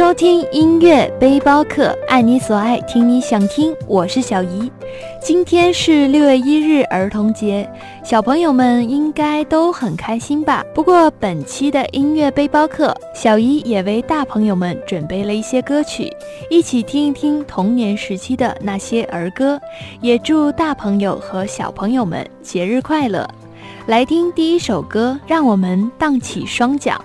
收听音乐背包客，爱你所爱，听你想听。我是小姨。今天是六月一日儿童节，小朋友们应该都很开心吧？不过本期的音乐背包客，小姨也为大朋友们准备了一些歌曲，一起听一听童年时期的那些儿歌。也祝大朋友和小朋友们节日快乐！来听第一首歌，让我们荡起双桨。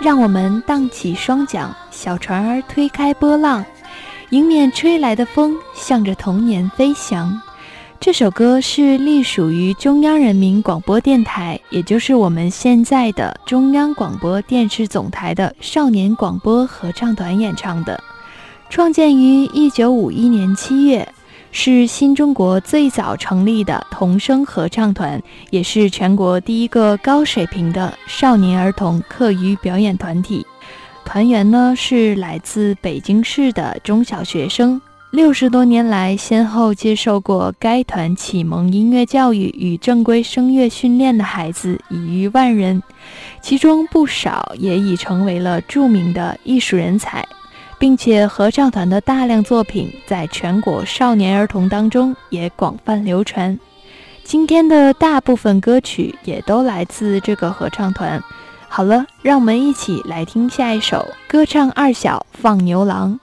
让我们荡起双桨，小船儿推开波浪，迎面吹来的风，向着童年飞翔。这首歌是隶属于中央人民广播电台，也就是我们现在的中央广播电视总台的少年广播合唱团演唱的，创建于一九五一年七月。是新中国最早成立的童声合唱团，也是全国第一个高水平的少年儿童课余表演团体。团员呢是来自北京市的中小学生，六十多年来先后接受过该团启蒙音乐教育与正规声乐训练的孩子已逾万人，其中不少也已成为了著名的艺术人才。并且合唱团的大量作品在全国少年儿童当中也广泛流传。今天的大部分歌曲也都来自这个合唱团。好了，让我们一起来听下一首《歌唱二小放牛郎》。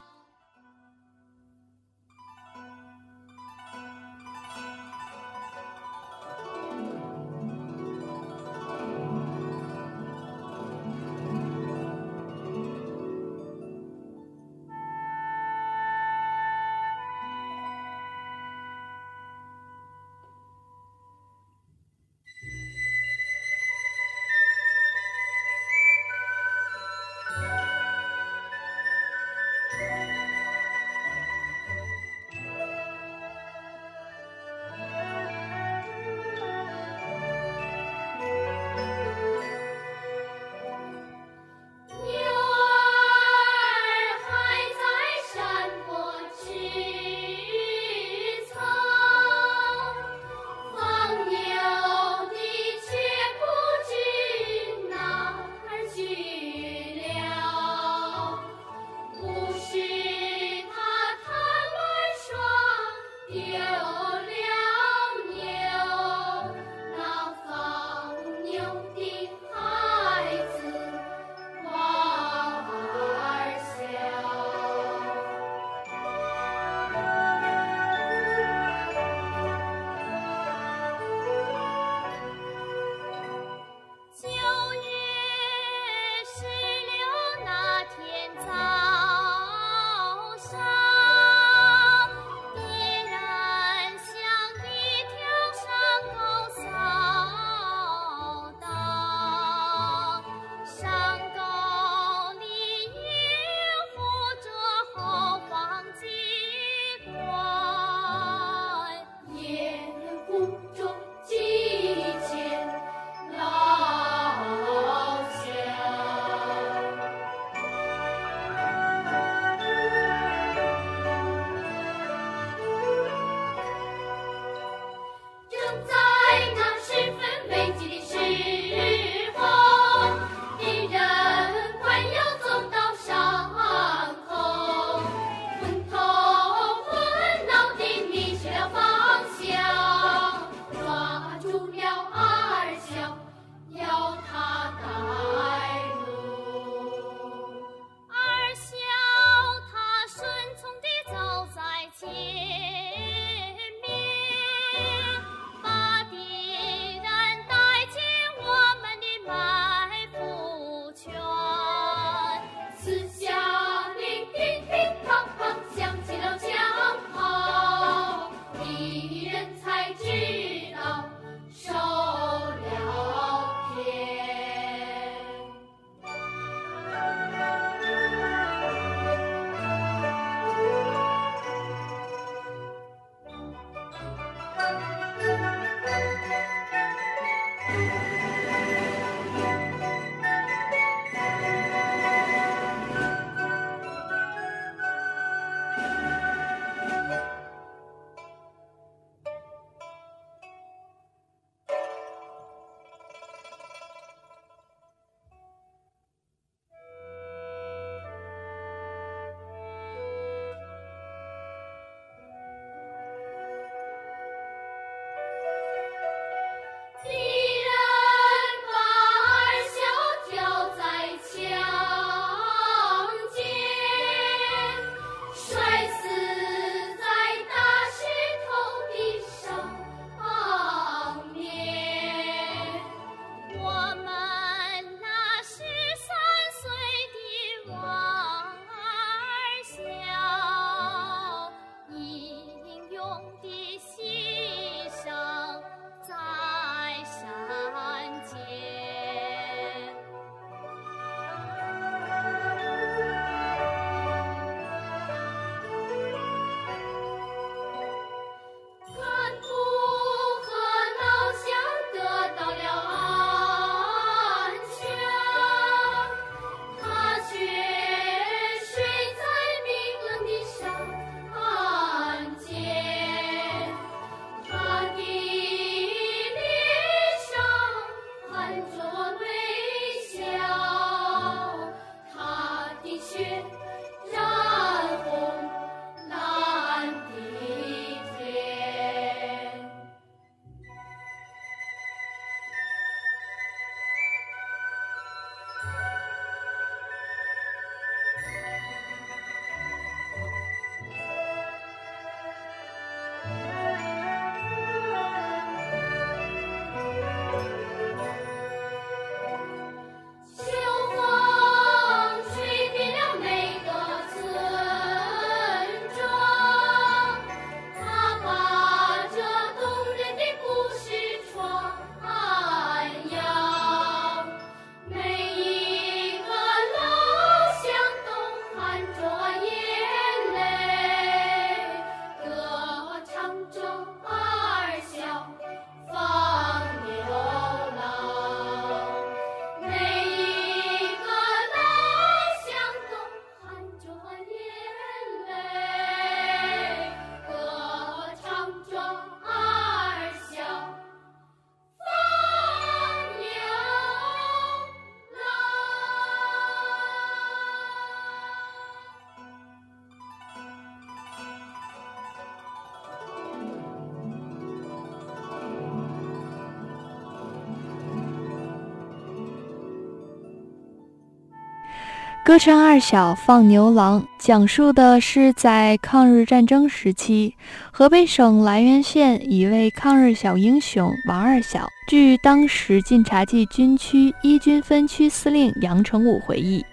歌唱二小放牛郎讲述的是在抗日战争时期，河北省涞源县一位抗日小英雄王二小。据当时晋察冀军区一军分区司令杨成武回忆，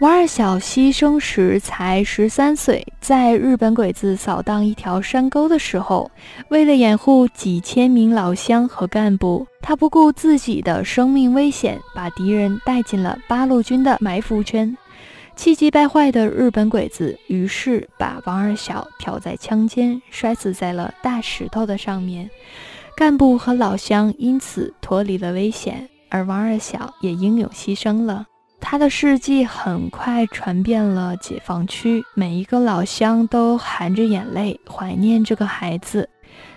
王二小牺牲时才十三岁，在日本鬼子扫荡一条山沟的时候，为了掩护几千名老乡和干部，他不顾自己的生命危险，把敌人带进了八路军的埋伏圈。气急败坏的日本鬼子于是把王二小挑在枪尖，摔死在了大石头的上面。干部和老乡因此脱离了危险，而王二小也英勇牺牲了。他的事迹很快传遍了解放区，每一个老乡都含着眼泪怀念这个孩子。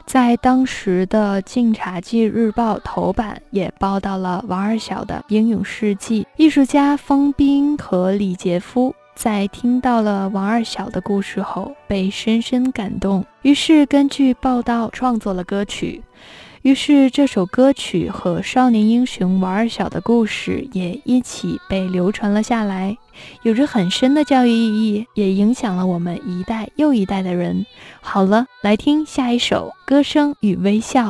在当时的《晋察冀日报》头版也报道了王二小的英勇事迹。艺术家方斌和李杰夫在听到了王二小的故事后，被深深感动，于是根据报道创作了歌曲。于是，这首歌曲和少年英雄王二小的故事也一起被流传了下来，有着很深的教育意义，也影响了我们一代又一代的人。好了，来听下一首《歌声与微笑》。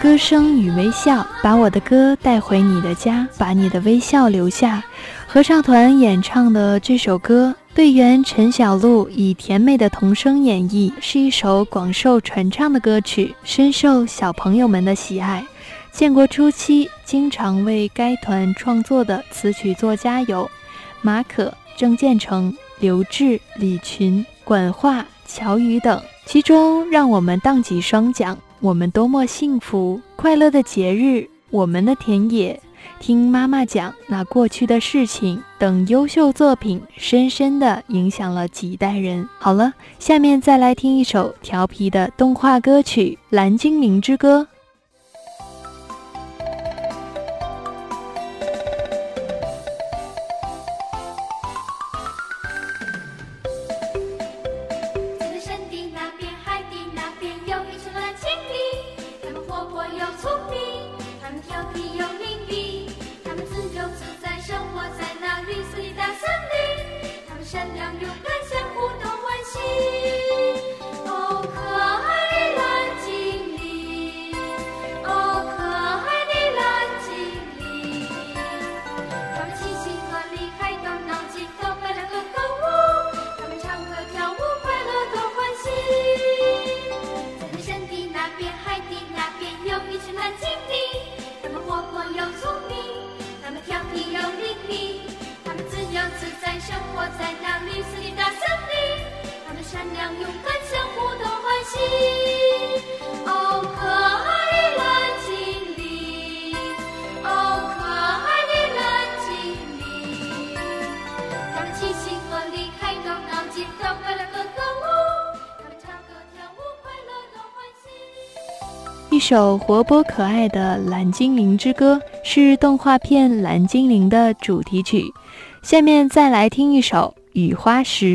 歌声与微笑，把我的歌带回你的家，把你的微笑留下。合唱团演唱的这首歌，队员陈小璐以甜美的童声演绎，是一首广受传唱的歌曲，深受小朋友们的喜爱。建国初期，经常为该团创作的词曲作家有马可、郑建成、刘志、李群、管化、乔宇等，其中让我们荡起双桨。我们多么幸福快乐的节日，我们的田野，听妈妈讲那过去的事情等优秀作品，深深的影响了几代人。好了，下面再来听一首调皮的动画歌曲《蓝精灵之歌》。一首活泼可爱的《蓝精灵之歌》是动画片《蓝精灵》的主题曲。下面再来听一首《雨花石》。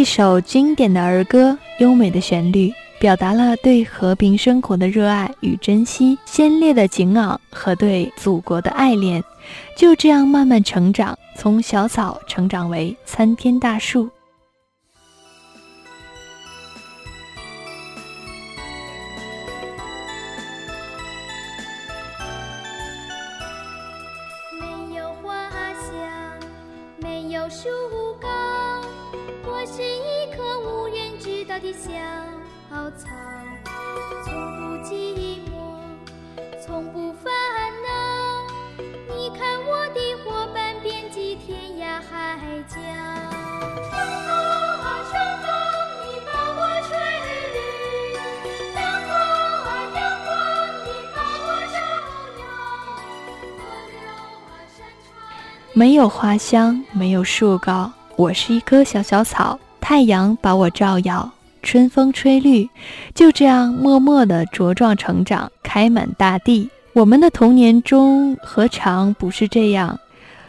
一首经典的儿歌，优美的旋律，表达了对和平生活的热爱与珍惜，先烈的景仰和对祖国的爱恋，就这样慢慢成长，从小草成长为参天大树。没有花香，没有树高，我是一棵小小草，太阳把我照耀。春风吹绿，就这样默默地茁壮成长，开满大地。我们的童年中何尝不是这样？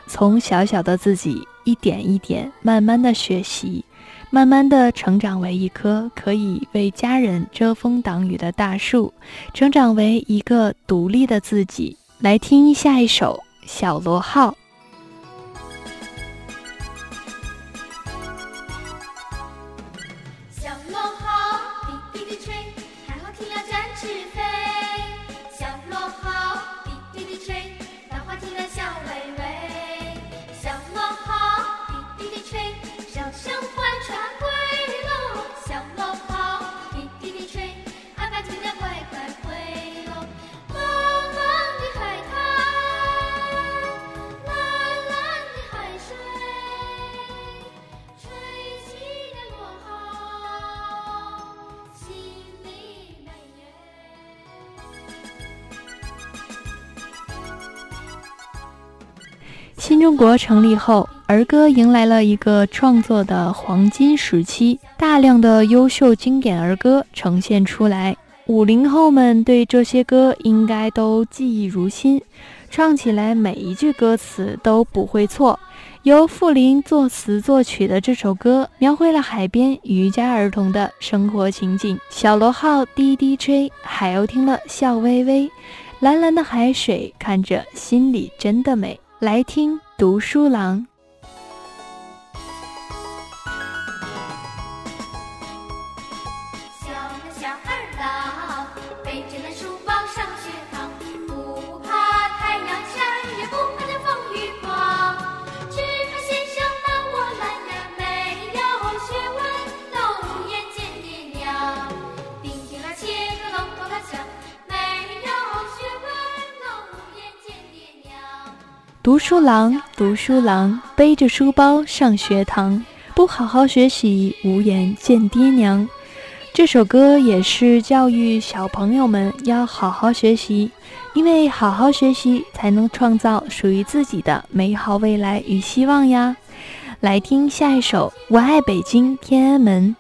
从小小的自己一点一点，慢慢的学习，慢慢的成长为一棵可以为家人遮风挡雨的大树，成长为一个独立的自己。来听下一首《小螺号》。国成立后，儿歌迎来了一个创作的黄金时期，大量的优秀经典儿歌呈现出来。五零后们对这些歌应该都记忆如新，唱起来每一句歌词都不会错。由傅林作词作曲的这首歌，描绘了海边渔家儿童的生活情景。小螺号滴滴吹，海鸥听了笑微微，蓝蓝的海水看着心里真的美。来听读书郎。读书郎，读书郎，背着书包上学堂，不好好学习，无颜见爹娘。这首歌也是教育小朋友们要好好学习，因为好好学习才能创造属于自己的美好未来与希望呀。来听下一首《我爱北京天安门》。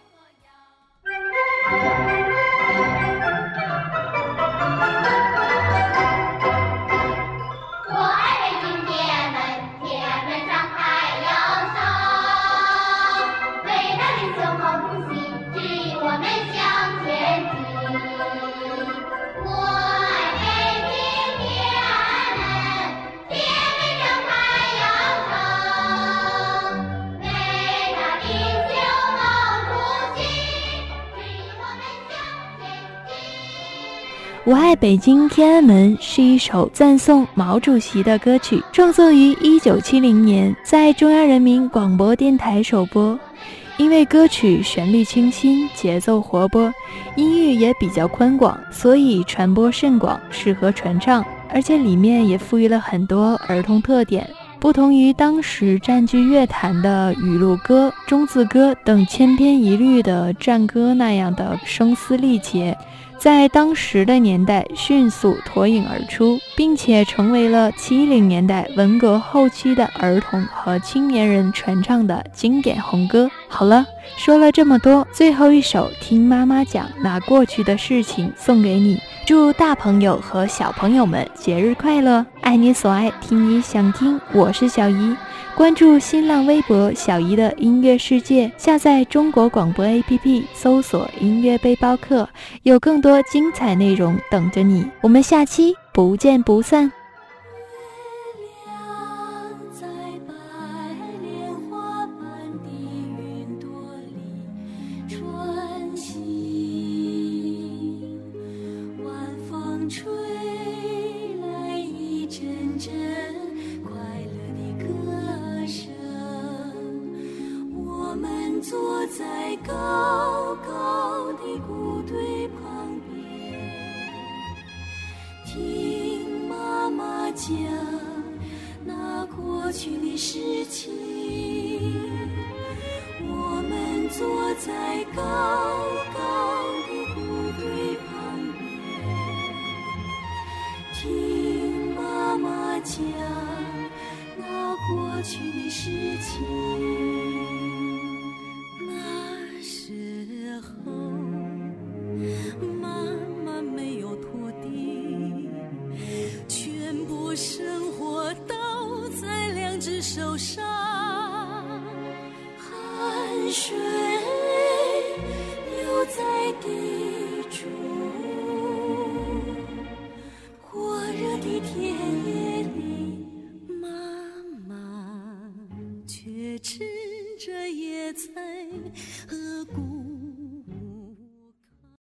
我爱北京天安门是一首赞颂毛主席的歌曲，创作于一九七零年，在中央人民广播电台首播。因为歌曲旋律清新，节奏活泼，音域也比较宽广，所以传播甚广，适合传唱。而且里面也赋予了很多儿童特点，不同于当时占据乐坛的语录歌、中字歌等千篇一律的战歌那样的声嘶力竭。在当时的年代迅速脱颖而出，并且成为了七零年代文革后期的儿童和青年人传唱的经典红歌。好了，说了这么多，最后一首《听妈妈讲那过去的事情》送给你。祝大朋友和小朋友们节日快乐，爱你所爱，听你想听。我是小姨。关注新浪微博小姨的音乐世界，下载中国广播 APP，搜索音乐背包客，有更多精彩内容等着你。我们下期不见不散。讲那过去的事情。